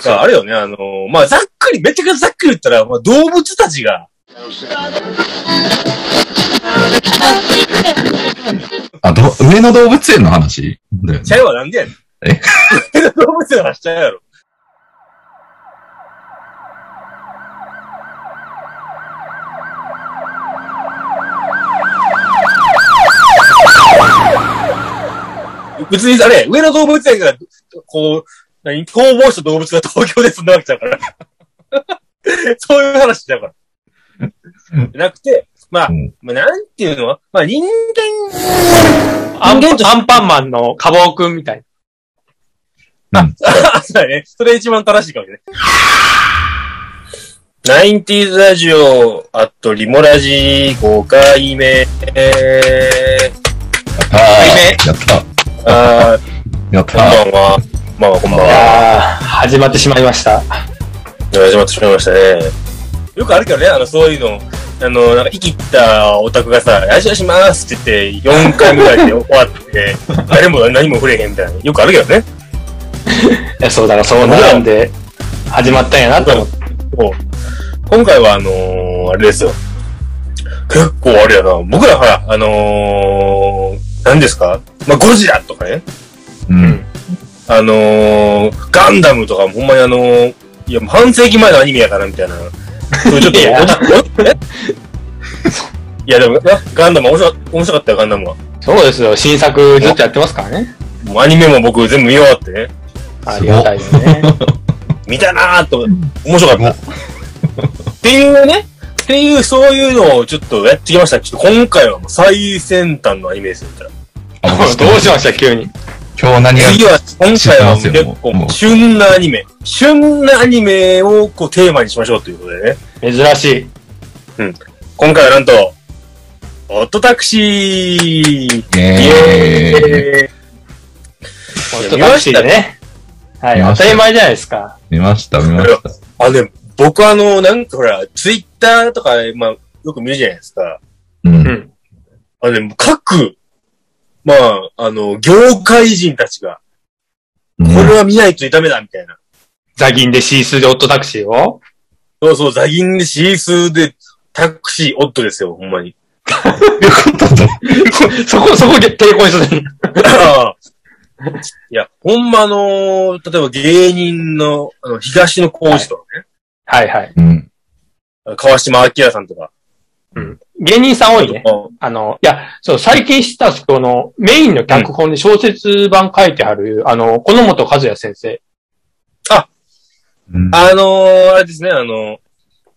さあ、あれよね、あのまあ、ざっくり、めっちゃざっくり言ったら、まあ、動物たちが、あ、ど、上野動物園の話？だよね。ちゃうわ、なんでやねん。え？動物の話ちゃうやろ。別にあれ、上野動物園が、こう、何、逃亡した動物が東京で住んだわけちゃうから。そういう話ちゃうから。なくて、まあ、うんまあ、なんていうの？まあ、人間、アンアンパンマンのカボーくんみたいうん。あ、そうだね。それ一番正しいかもしれない。ナインティーズラジオ、あとリモラジ5回目。やったーはいやった。あーやっこんばたんは。まあ、こんばんは。始まってしまいました。始まってしまいましたね。よくあるけどね、あの、そういうの。あの、なんか、生きったオタクがさ、よしよしますって言って、4回ぐらいで終わって、誰も何も触れへんみたいな。よくあるけどね。いや、そうだからそうなんで、始まったんやなと思って。今回はあのー、あれですよ。結構あれやな。僕らほら、あのー、何ですか？まあ、ゴジラとかね。うん。あのー、ガンダムとかもほんまにあのー、いや、半世紀前のアニメやからみたいな。ちょっと、いやでも、なガンダム面白か面白かったよ、ガンダムは。そうですよ。新作ずっとやってますからね。もうアニメも僕全部見終わってね。ありがたいですね。見たなーっと、面白かった。っていうね、っていう、そういうのをちょっとやってきました。ちょっと今回はもう最先端のアニメですよ。あどうしました、急に。今日何が次は、今回は結構旬なアニメ。旬なアニメをこうテーマにしましょうということでね。珍しい。今回はなんと、オットタクシーイイエエーイーイホットタクシーでね。はい、見ました当たり前じゃないですか。見ました、見ました。あ、でも、僕あの、なんかほら、ツイッターとか、まあ、よく見るじゃないですか。う。うんん。あのね、各、まあ、あの、業界人たちが、これは見ないとダメだ、みたいな。ザギンで C 数でオットタクシーを？そうそう、ザギンでシースーでタクシー、オットですよ、ほんまに。そこ、そこで抵抗する。いや、ほんまあの、例えば芸人の、あの、東野幸治とかね、はいはい。うん。川島明さんとか。うん。芸人さん多いね。あの、いや、そう、最近知ったんですけど、あの、メインの脚本で小説版書いてある、あの、この本和也先生。うん。あのー、あれですね、あの、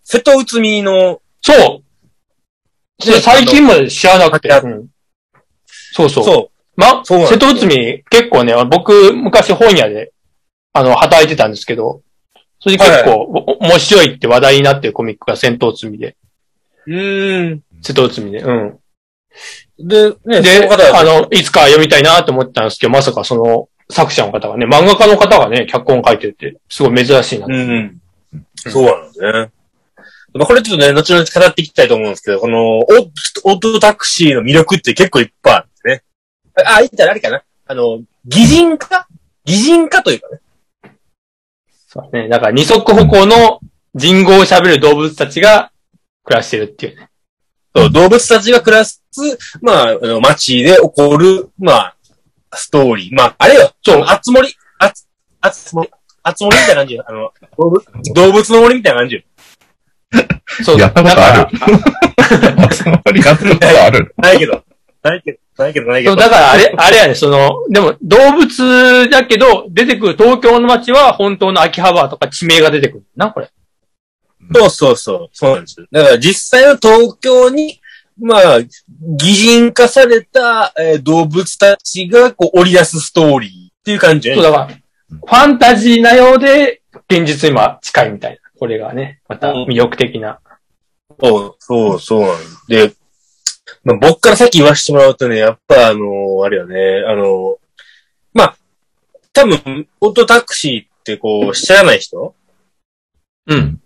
瀬戸内海の、そう。で最近まで知らなくて。あうん。そうそう。そま、そう瀬戸内海、結構ね、僕、昔本屋で、あの、働いてたんですけど、それで結構、お面白いって話題になってるコミックが戦闘罪で、う。ん。瀬戸内海で、うん。で、ね、で、あの、いつか読みたいなと思ったんですけど、まさかその作者の方がね、漫画家の方がね、脚本書いてるって、すごい珍しいな。うん。そうなんですね。まあ、これちょっとね、後々語っていきたいと思うんですけど、この、オッオートタクシーの魅力って結構いっぱいあるんですね。あ、言ったらあれかなあの、擬人化？擬人化というかね。そうね。だから二足歩行の人語を喋る動物たちが暮らしてるっていうね。そう、動物たちが暮らす、まあ、あの街で起こる、まあ、ストーリー。まあ、あれよ。そうあつ森、あつ、あつ森、あつ森みたいな感じよ。あの、動物、動物の森みたいな感じよ。そう。やったことあるだから集まりやったことある。ないけど。ないけど、ないけど、ないけそう、ど。だからあれ、あれやね、その、でも動物だけど、出てくる東京の街は本当の秋葉原とか地名が出てくるな、これ。そうそうそう。そうなんですよ。だから実際の東京に、まあ、擬人化された、えー動物たちがこう織り出すストーリーっていう感じね。そう、だから、ファンタジーなようで、現実に今近いみたいな。これがね、また魅力的な。そう、そう、そうなんです。で、まあ、僕からさっき言わせてもらうとね、やっぱあのあれよね、あのまあ、多分、オートタクシーってこう、知らない人？うん。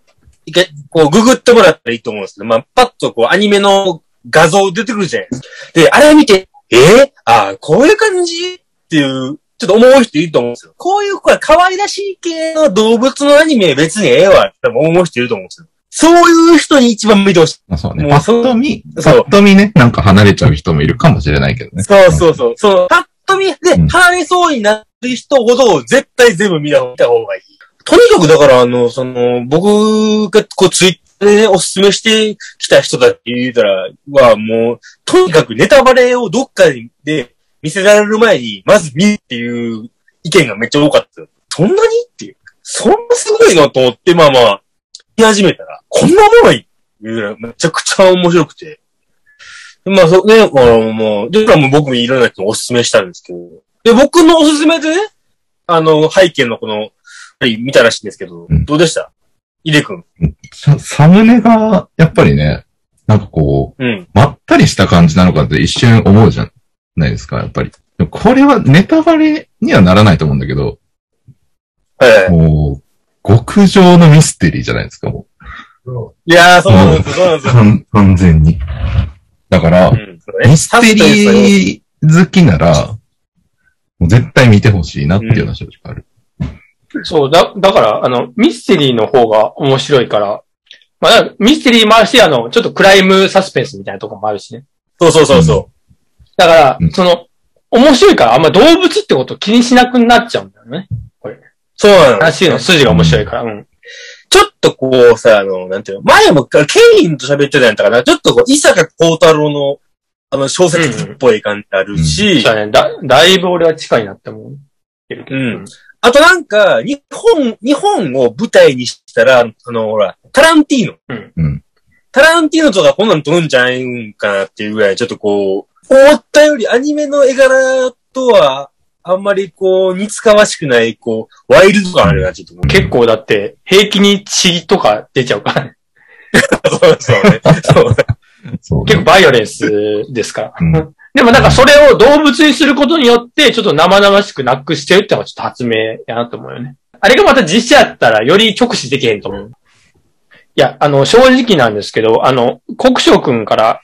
一回、こう、ググってもらったらいいと思うんですけど、まあ、パッとこう、アニメの画像出てくるじゃないですか。で、あれ見て、えー、あーこういう感じ？っていうちょっと思う人いると思うんですよ。こういう子は可愛らしい系の動物のアニメ別にええわって思う人いると思うんですよ。そういう人に一番見てほしい。まあそうね。パッと見、パッと見ね、なんか離れちゃう人もいるかもしれないけどね。そうそうそう。そう、パッと見でうん離れそうになる人ほど絶対全部見た方がいい。とにかくだから、あの、その、僕がこうツイッターでね、おすすめしてきた人だって言うたら、はもう、とにかくネタバレをどっかで見せられる前に、まず見るっていう意見がめっちゃ多かったよ。そんなにっていう。そんなすごいのと思って、まあまあ、見始めたら、こんなものいいうぐらいめちゃくちゃ面白くて。でまあ、そうね、あの、もう、で、もう僕もいろんな人におすすめしたんですけど、で、僕のおすすめでね、あの、背景のこの、はい見たらしいんですけど、うんどうでした？イデ君。ササムネが、やっぱりね、なんかこう、うん。まったりした感じなのかって一瞬思うじゃないですか、やっぱり。でもこれはネタバレにはならないと思うんだけど、はい。もう、極上のミステリーじゃないですか、もいやー、そうなんですよ、そうなんう。ですよ。完完全に。だから、うんそうねミステリー好きなら、もう絶対見てほしいなっていうのは正直ある。そう、だ、だから、あの、ミステリーの方が面白いから、まあ、ミステリーもあるし、あの、ちょっとクライムサスペンスみたいなとこもあるしね。そうそうそうそだからうん、その、面白いからあんま動物ってこと気にしなくなっちゃうんだよね。う。そうなの。話の筋が面白いから。うん。ちょっとこうさ、あの、なんていうの、前もケインと喋ってたやんたかな、ちょっとこう、伊坂幸太郎の、あの、小説っぽい感じあるし、そうだね。だ、だいぶ俺は近いなって思ってるけど。うんあとなんか、日本、日本を舞台にしたら、あの、ほら、タランティーノ。うんうんタランティーノとかこんなん撮るんじゃないんかなっていうぐらい、ちょっとこう、思ったよりアニメの絵柄とは、あんまりこう、似つかわしくない、こう、ワイルド感あるな、ちょっと思う。結構だって、平気に血とか出ちゃうからね。そうそうね。そうそう結構バイオレンスですから。うんでもなんかそれを動物にすることによって、ちょっと生々しくなくしてるってのがちょっと発明やなと思うよね。あれがまた実写やったらより直視できへんと思う。いや、あの、正直なんですけど、あの、国章くんから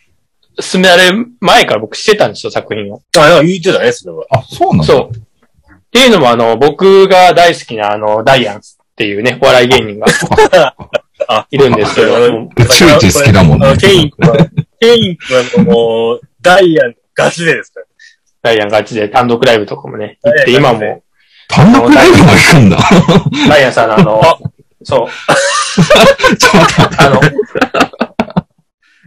進められる前から僕してたんですよ、作品を。あ、言ってたね、それは。あ、そうなんだ。そう。っていうのもあの、僕が大好きなあの、ダイアンスっていうね、お笑い芸人があ、いるんですけど、宇宙一好きだもんねケイン君は、ケイン君はもう、ダイアンガチでですから。ダイアンガチで単独ライブとかもね、行って、今も、単独ライブも行くんだ。ダイアンさんのあの、そう、ちょっと待って。あの、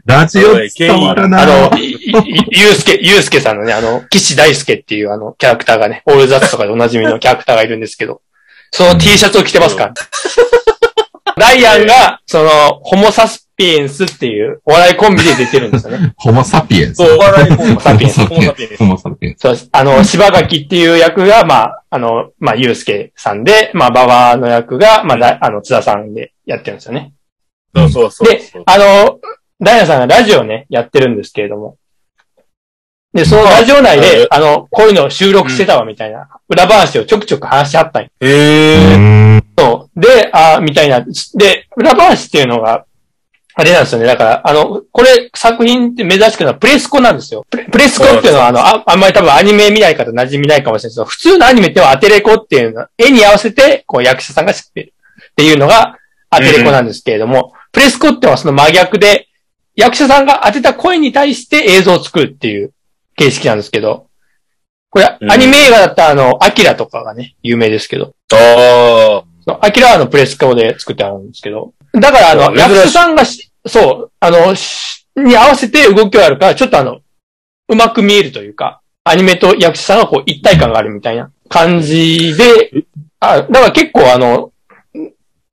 ラジオ伝わあの、ゆうすけ、ゆうすけさんのね、あの、岸大輔っていうあの、キャラクターがね、オールザッツとかでおなじみのキャラクターがいるんですけど、その T シャツを着てますから。ダイアンが、その、ホモサスピエンスっていうお笑いコンビで出てるんですよね。ホモサピエンス。そう、お笑いコンビサピエンス ホモサピエンス。ホモサピエンス。そう、あの、柴垣っていう役が、まあ、あの、まあ、ゆうすけさんで、まあ、馬場の役が、まあ、だあの、津田さんでやってるんですよね。そうそうそう。で、あの、ダイアンさんがラジオね、やってるんですけれども。で、そのラジオ内で、あの、こういうのを収録してたわ、みたいな、裏話をちょくちょく話し合ったんよへえ。うんそう。で、あみたいな。で、裏話っていうのが、あれなんですよね。だから、あの、これ、作品って珍しくのはプレスコなんですよ。プレプレスコっていうのは、あの、ああんまり多分アニメ見ない方馴染みないかもしれないですけど、普通のアニメってはアテレコっていうのは、絵に合わせて、こう、役者さんが知ってるっていうのが、アテレコなんですけれども、プレスコってのはその真逆で、役者さんが当てた声に対して映像を作るっていう形式なんですけど、これ、うんアニメ映画だったら、あの、アキラとかがね、有名ですけど、あそうアキラはあのプレスコで作ってあるんですけど。だからあの、役者さんがし、そう、あの、しに合わせて動きがあるから、ちょっとあの、うまく見えるというか、アニメと役者さんがこう一体感があるみたいな感じで、あ、だから結構あの、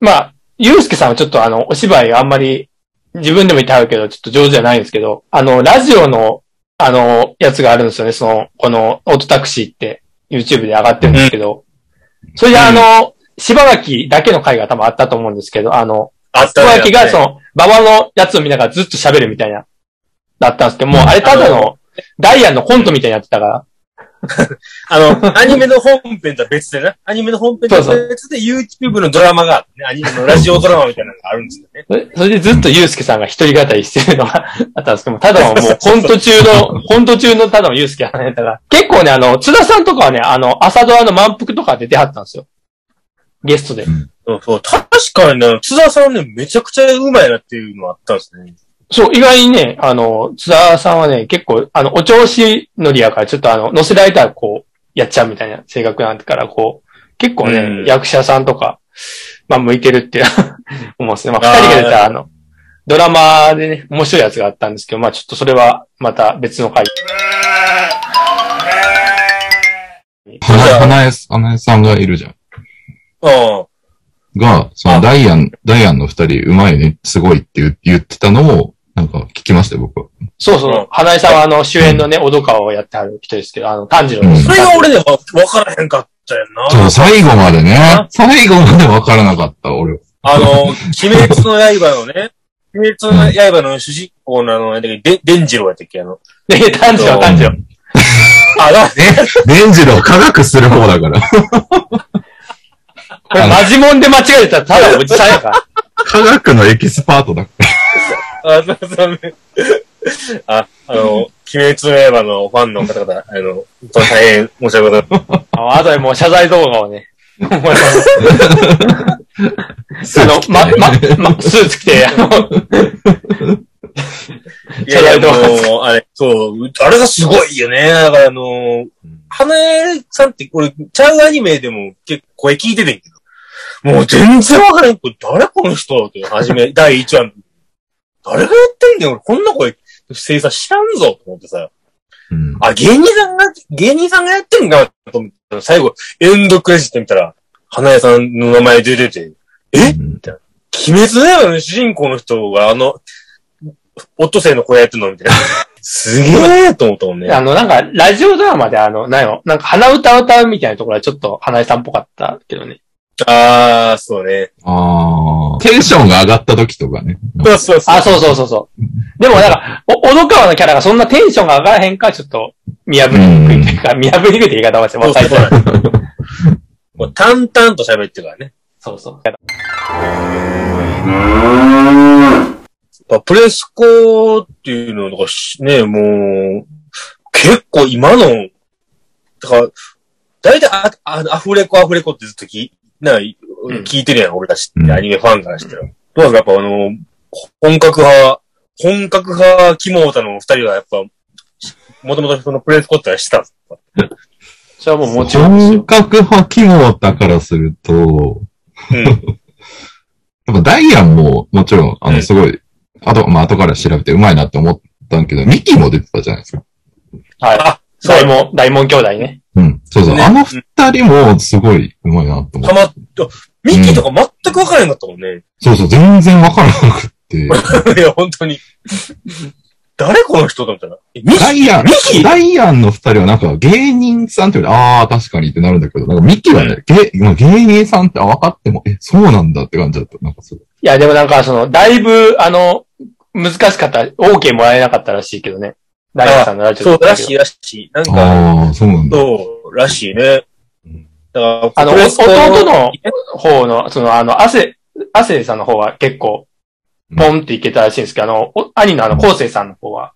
まあ、ゆうすけさんはちょっとあの、お芝居あんまり自分でも言ってあるけど、ちょっと上手じゃないんですけど、あの、ラジオの、あの、やつがあるんですよね、その、この、オートタクシーって YouTube で上がってるんですけど、それであの、柴垣だけの回が多分あったと思うんですけど、あの、あ。あった柴ね垣がその、馬場のやつを見ながらずっと喋るみたいな、だったんですけど、もうあれただの、ダイアンのコントみたいになってたから、あの、アニメの本編とは別でな。アニメの本編とは別で YouTube のドラマがあってね、アニメのラジオドラマみたいなのがあるんですよね。それでずっとユースケさんが一人語りしてるのがあったんですけども、ただのもうコント中の、コント中のただのユースケさんだから、結構ね、あの、津田さんとかはね、あの、朝ドラの満腹とか出てはったんですよ。ゲストで。そうそう、確かにね、津田さんね、めちゃくちゃうまいなっていうのはあったんですね。そう、意外にね、あの、津田さんはね、結構、あの、お調子乗りやから、ちょっとあの、乗せられたらこう、やっちゃうみたいな性格なんだから、こう、結構ね、うん役者さんとか、まあ、向いてるっていう 思うんですね。まあ、二人が出たあの、ドラマでね、面白いやつがあったんですけど、まあ、ちょっとそれは、また別の回。花江、花江さんがいるじゃん。うん。が、そのあダイアン、ダイアンの二人、うまいね、すごいって言言ってたのを、なんか聞きましたよ、僕は。そうそうう。花井さんはあの、主演のね、小戸川をやってはる人ですけど、あの、炭治郎の。うんそれが俺では分からへんかったよな。そう、最後までねあ、最後までわからなかった、俺。あの、鬼滅の刃のね、鬼滅の刃の主人公なんだっけ、で、伝次郎やったっけあの。ね、炭治郎、炭治郎。あ、だ、伝次郎科学する方だから。これ、マジモンで間違えたら、ただ おじさんやから。科学のエキスパートだかあ、そうそうね。あ、あの、鬼滅の刃のファンの方々、あの、大変申し訳ございません。あのあとでもう謝罪動画をね。あら。の、ま、ま、ま、スーツ着て、あの、いやいや、もう、あれ、そう、あれがすごいよね。だからあの、花江さんって、俺、ちゃうアニメでも結構声聞いててんけど、もう全然わからん。これ誰この人って、はじめ、第1話の。誰がやってんねん俺、こんな声、声優さん知らんぞと思ってさ。うんあ、芸人さんが、芸人さんがやってんかと思ったら、最後、エンドクレジット見たら、花江さんの名前出てて、え？うん鬼滅の刃の主人公の人があの、オットセイの声やってんのみたいな。すげえと思ったもんね。あの、なんか、ラジオドラマであの、なんよ、なんか鼻歌を歌うみたいなところはちょっと花江さんっぽかったけどね。あー、そうね。ああ。テンションが上がった時とかね。そうそうそう。あ、そうそうそうそう。でもなんか、お、小野川のキャラがそんなテンションが上がらへんから、ちょっと、見破りにくいというか、見破りにくいって言い方はして、そう若い人そうもう淡々と喋ってるからね。そうそう。やっぱプレスコっていうのがしね、もう、結構今の、だから、だいたいあ、あ、アフレコアフレコってずっとき、な、聞いてるやん、俺たちって、うんアニメファンからしたら。どうですか、やっぱあの、本格派、本格派、キモータの二人はやっぱ、もともとそのプレスコってはした？んですかそれはもうもちろん本よ。格派キモだからすると、うん。やっぱダイアンももちろん、あの、うんすごい、あと、まあ、後から調べてうまいなって思ったんけど、ミキも出てたじゃないですか。はい。あ、そう大門、大門兄弟ね。うん。そうそう。ねあの二人もすごいうまいなって思った。たまっ、ミッキーとか全く分からへんかったもんね。そうそう、全然わからなくって。いや、本当に。誰この人だみたいな。えミッダイアンミキ、ダイアンの二人はなんか芸人さんって言われて、ああ、確かにってなるんだけど、なんかミキはね、芸まあ芸人さんって分かっても、え、そうなんだって感じだった。なんかそう。いや、でもなんか、その、だいぶ、あの、難しかった、OK もらえなかったらしいけどね。ダイアンさんのラジオそう、らしいらしい。なんか、ああ、そうなんだ。そう、らしいね。だから、あの、弟の方の、その、あの、汗、汗さんの方は結構、ポンっていけたらしいんですけど、あの、お兄のあの、昴生さんの方は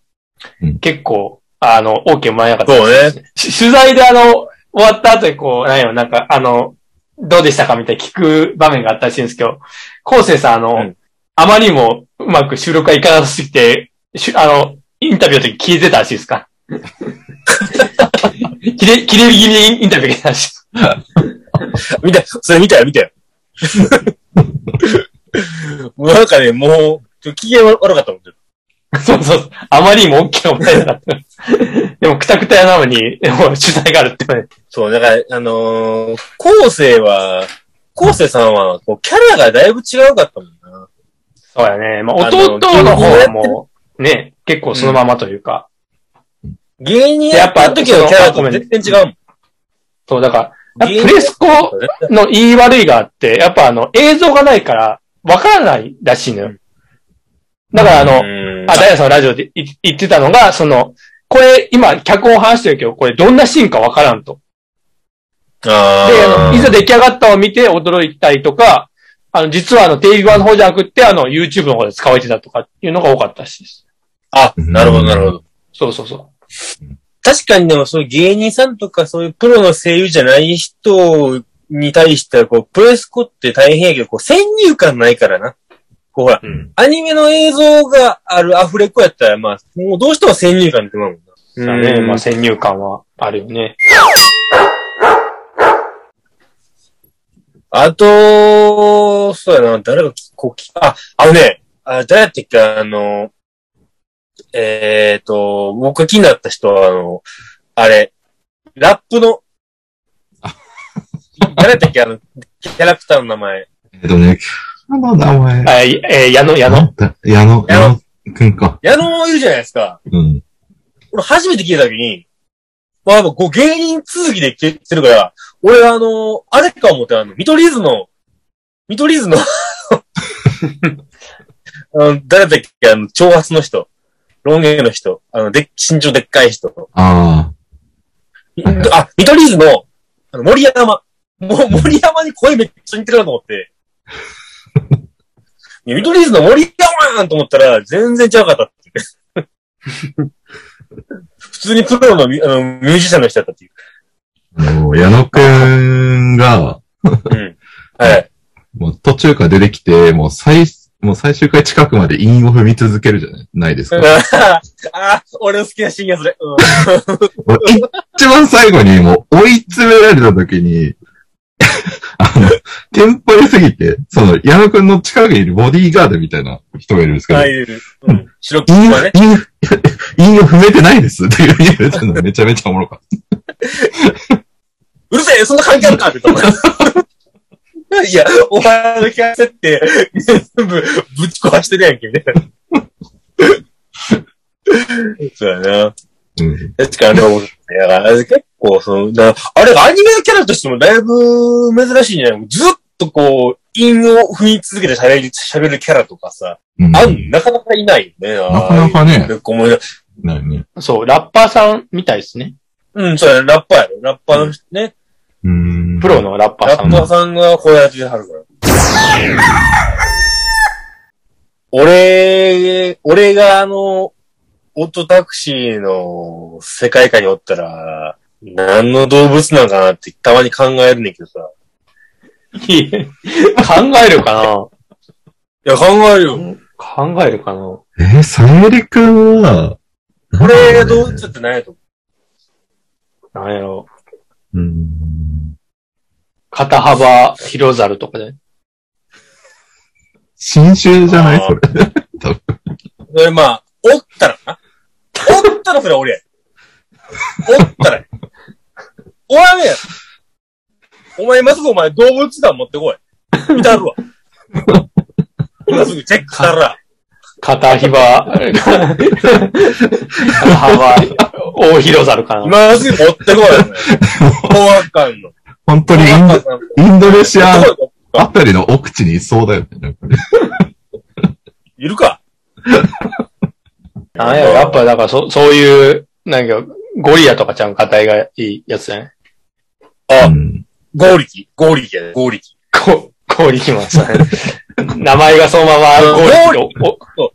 うん、結構、あの、OK もらえなかったらしいですそうね。し取材であの、終わった後にこう、なんやろ、なんか、あの、どうでしたかみたいな聞く場面があったらしいんですけど、昴生さん、あの、うんあまりにもうまく収録がいかなさすぎて、しゅあの、インタビューの時消えてたらしいですか？切れ、切れ気味にインタビュー受けてたらしい。見た、それ見たよ、見たよ。もうなんかね、もう、機嫌悪かったもん。そうそう。あまりにも OK をもらえなかった。でも、くたくたやなのに、でも取材があるって言われて。そう、だから、あのー、昴生は、昴生さんは、こう、キャラがだいぶ違うかったもんな。そうやね。まあ、弟の方はもう、ね、結構そのままというか。芸人やった時のキャラと全然違うもん。そう、だから、プレスコの言い悪いがあって、やっぱあの、映像がないから、わからないらしいのよ。だからあの、うんあ、ダイヤさんのラジオで言言ってたのが、その、これ、今、脚本話してるけど、これどんなシーンかわからんと。で、いざ出来上がったのを見て驚いたりとか、あの、実はあの、テレビ版の方じゃなくって、あの、YouTube の方で使われてたとかっていうのが多かったらしいです。あ、なるほど、なるほど。そうそうそ確かにでもそういう芸人さんとかそういうプロの声優じゃない人に対しては、こう、プロレスコって大変やけど、こう、先入観ないからな。こう、ほら、う。うん。アニメの映像があるアフレコやったら、まあ、もうどうしても先入観ってまうもんな。そうだね。まあ、先入観はあるよね。あと、そうやな、誰がこうき、あ、あのね、あ誰やったっけ、あの、えっ、ー、と、僕が気になった人は、あの、あれ、ラップの、誰やったっけ、あの、キャラクターの名前。えっとね、あの名前。あ、えー、矢野、矢野。矢野、矢野くんか。矢野いるじゃないですか。うん。俺初めて聞いたときに、まあ、こう芸人続きで聞いてるから、俺あの、あれか思って、あの、見取り図の、見取り図の、あの、誰だっけ、あの、長髪の人。ロン毛の人。あの、で、身長でっかい人。あはいはいあ、見取り図の、あの、森山。もう、森山に声めっちゃ似てるなと思って。いや見取り図の森山と思ったら、全然違かったっていう。普通にプロのミあのミュージシャンの人だったっていう。あ。あの、矢野くんが、うん。はい。もう途中から出てきて、もう最、もう最終回近くまで韻を踏み続けるじゃないないですか。あ、俺の好きなシーンやそれ。うん。一番最後にもう追い詰められた時に、あの、テンポ良すぎて、その、矢野くんの近くにいるボディーガードみたいな人がいるんですけど、はい、うん。白木韻を、はね。韻を、踏めてないですっていう言われたのめちゃめちゃおもろかっうるせえそんな関係あるかって言ったもんいや、お前のキャラ設定、全部ぶち壊してるやんけ、みたいな。そうやな。た。うん。確かに、ね、だから結構、その、なあれ、アニメのキャラとしてもだいぶ珍しいんじゃない？ずっとこう、韻を踏み続けて喋る、喋るキャラとかさ、うんあん、なかなかいないよね。なかなかね。そう、ラッパーさんみたいですね。うん、そうやね、ラッパーやろ。ラッパーの人ね。うーん。プロのラッパーさんラッパーさんがこうやってはるから。俺、俺があの、オットタクシーの世界観におったら、何の動物なのかなってたまに考えるねんけどさ。いや考えるかいや、考えるよ。な考えるかなえー、さゆりくんは、俺が動物って何やと思なんやろ。うーん。肩幅広猿とかで。新種じゃない？それ。うそれまあ、おったらな。おったらそれは俺や。おったらや。おらんやん。お前今すぐお前動物団持ってこい。見たるわ。今すぐチェックしたら。肩幅、肩幅、大広猿かな。今すぐ持ってこい。お 前怖かんの。本当にインド、インドネシアあたりの奥地にいそうだよね。なんかねいるかなんやろ、やっぱだからそ、そういう、なんか、ゴリラとかちゃん硬いがいいやつだね。あう、んゴーリキ。ゴーリキやで、ゴーリキ。ゴ、ゴリキマンさん。名前がそのままゴリキお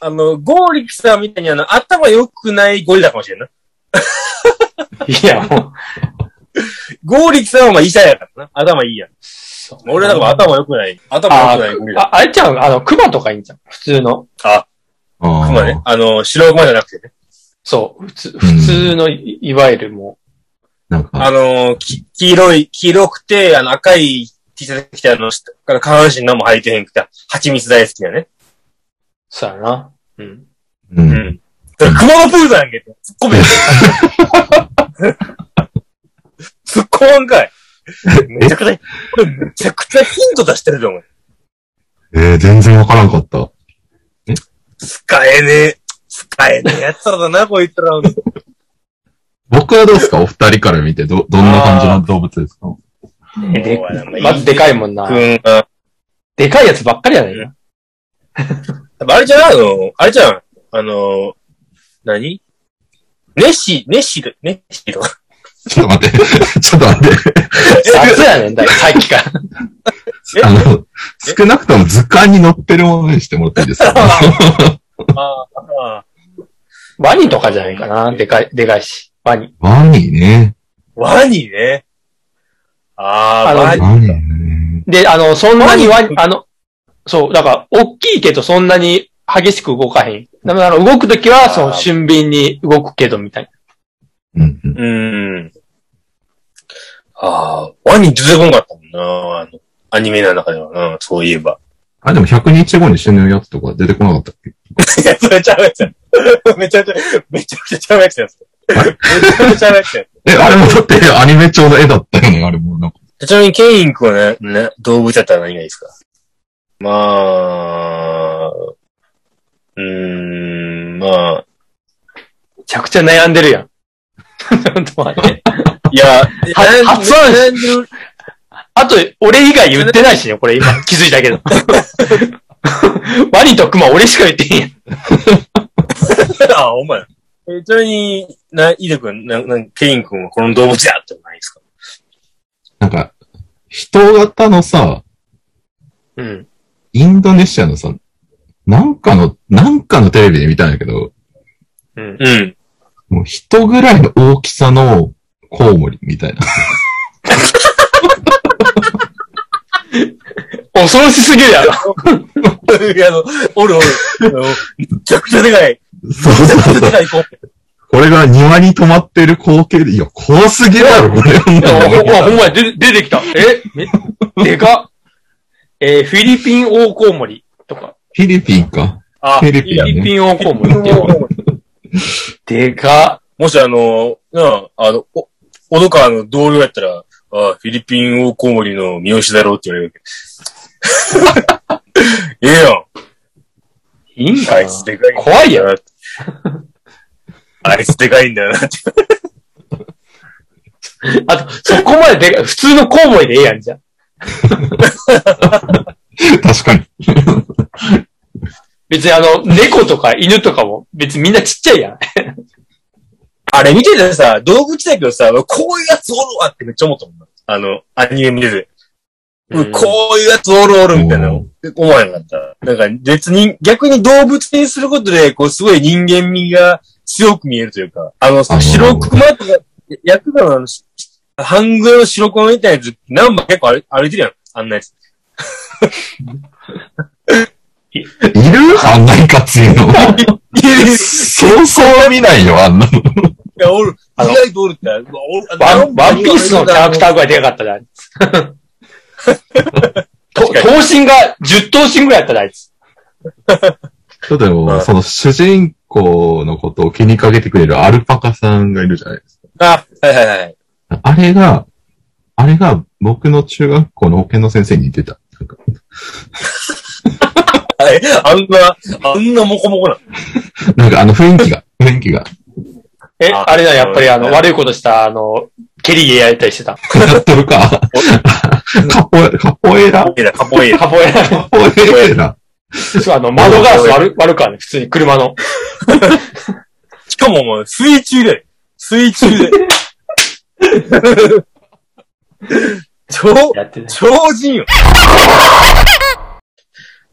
あの、ゴーリキさんみたいにあの、頭良くないゴリラかもしれんな。おいや、もう。ゴーリキさんはまあ医者やからな。頭いいやん。俺なんか頭良くない。頭あ良くないゴリラ。あ、あれちゃん、あの、クマとかいいんじゃん。普通の。あ、熊ね。あの、白熊じゃなくてね。そう。普通、普通のい、いわゆるもなんか、あの、き黄色い、黄色くて、あの、赤い T シャツ着て、あの、下下半身何も履いてへんくて、蜂蜜大好きなね。う、そうやな。うん。う。うんん。それ熊のプールやんけって。突っ込めよ。突っ込まんかい。めちゃくちゃ、めちゃくちゃヒント出してるじゃん、お前。えー、全然わからんかった。使えねえ。使えねえやつらだな、こいつら。僕はどうですか？お二人から見て、ど、どんな感じの動物ですか？えでまずでかいもんなでかいやつばっかりやないか。あれじゃないの？あれじゃん。あの、何？ネッシー、ネッシーと、ネッシーとか？ちょっと待って。ちょっと待って。雑やねんだよ、さっきから。え？あの、少なくとも図鑑に載ってるものにしてもらっていいですか？ああ、あワニとかじゃないかな。でかい、でかいし。ワニ。ワニね。ワニね。ああ、あのワニ。ワニね。で、あの、そんなにワあの、そう、だから、大きいけどそんなに激しく動かへん。だから、動くときは、その、俊敏に動くけど、みたいうんうん。うん。ああ、ワニ出てこんかったもんな。あの、アニメの中ではな、そういえば。あ、でも100日後に死ぬやつとか出てこなかったっけ？いや、それちゃうやつや。めちゃめちゃ、めちゃくちゃちゃうやつやつ。めちゃめちゃ。え、あれもだってアニメ調の絵だったよね、あれも。なんかちなみに、ケイン君はね、ね、動物だったら何がいいですか？まあ、うーん、まあ、な。めちゃくちゃ悩んでるやん。ちょっと待って。いや、発案悩んでるあと、俺以外言ってないしね、これ今気づいたけど。ワニとクマ俺しか言ってへんやん。あ、お前。えちなみに、な、イデ君、な、な、ケイン君はこの動物やってないですか？なんか、人型のさ、うん。インドネシアのさ、なんかの、なんかのテレビで見たんだけど、うん。うん。もう人ぐらいの大きさのコウモリみたいな。恐ろしすぎるやろ。いや、あの、おるおる。めちゃくちゃでかい。そうめちゃくちゃそうそう。でかい子。これが庭に止まってる光景で、いや、怖すぎるやろ、これ。いやほんま、ほんま出て出てきた。えめ、でかっ。えーフィリピンオオコウモリとか。フィリピンか？あフィリピンフィリピンオオコウモリっていうのでかもしあの、なあ、あの、お、小戸川の同僚やったら、あフィリピンオオコウモリの三好だろうって言われるわけ。ええやん。っ。いいんかあないつでかいんだよな。怖いやろ。あいつでかいんだよなって。あと、そこまででかい、普通のコウモリでええやんじゃん。確かに。別にあの、猫とか犬とかも別にみんなちっちゃいやん。あれ見ててさ、動物だけどさ、こういうやつおるわってめっちゃ思ったもんな。あの、アニメ見てて。うんこういうやつおるおるみたいなお思わへんかった。なんか別に、逆に動物にすることで、こうすごい人間味が強く見えるというか、あの、ー白熊とか、ヤクザのあの、し半グレの白熊みたいなやつ、ナンバー結構歩歩いてるやん。あんなやつ。いる？あんなに活いうの。そうそう見ないよ、あんなの。いや、おる。意外とおるって。ワンピースのキャラクターぐらいでかかったで、あいつ。と確かに頭身が10頭身ぐらいやったで、あいつ。ちょっとでうも、んその主人公のことを気にかけてくれるアルパカさんがいるじゃないですあ、はいはいはい。か。あれが、あれが僕の中学校の保健の先生に似てた。なんか えあんな、あんなモコモコな。なんかあの雰囲気が、雰囲気が。え、ああれだ、やっぱりあの、うん悪いことした、あの、蹴り芸やったりしてた。やっとるか。カポエ、カポエラ？カポエイラ。カポエラ。カポエラ。そうあの、窓ガラス割る、割るからね、普通に車の。しかももう、水中で、水中で。超。超人よ。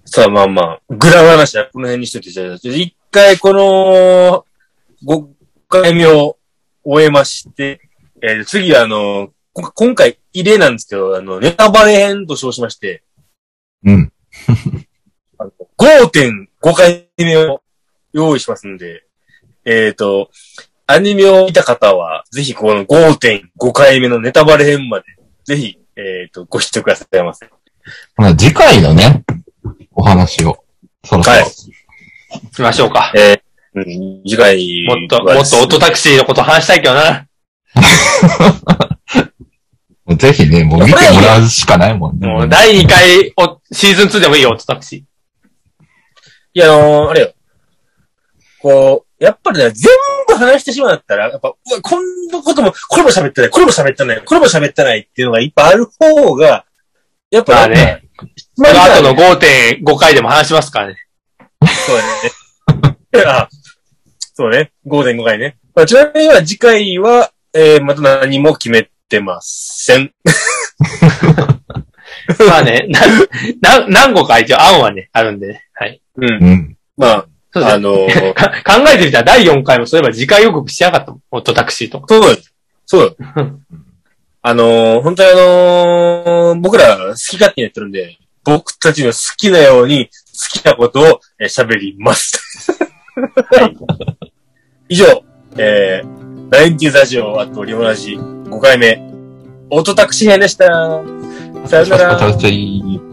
さあ、まあまあ、グラ話はこの辺にしといてじゃあ、一回この、5回目を終えまして、えー次はあの、こ今回異例なんですけど、あの、ネタバレ編と称しまして、うん。あの5.5回目を用意しますんで、えっ、と、アニメを見た方は、ぜひこの5.5回目のネタバレ編まで、ぜひ、えっ、と、ご視聴くださいませ。まあ次回のね、お話を、そろそろ。はい行きましょうか。えーうん次回もっと、もっとオートタクシーのこと話したいけどな。ぜひね、もう見てもらうしかないもんね。もう、第2回、おシーズン2でもいいよ、オートタクシー。いや、あのーあれよ。こう、やっぱりね、全部話してしまったら、やっぱ、うわ、こんなことも、これも喋ってない、これも喋ってない、これも喋ってないっていうのがいっぱいある方が、やっぱまあね、まその後の5 5.5回でも話しますからね。そうだね。あそうね。5.5回ね。まあ、ちなみには次回は、えー、また何も決めてません。まあね、な、な、何個か一応案はね、あるんでね。はい。うん。うん。まあ。あのー か考えてみたら第4回もそういえば次回予告しなかったもん。オットタクシーとか。そうです。そうです。あのー本当にあのー僕ら好き勝手にやってるんで、僕たちの好きなように好きなことをえー喋ります。はい、以上、えー、ラインティーズラジオ、あとリモラジ5回目、オートタクシー編でした。さよなら。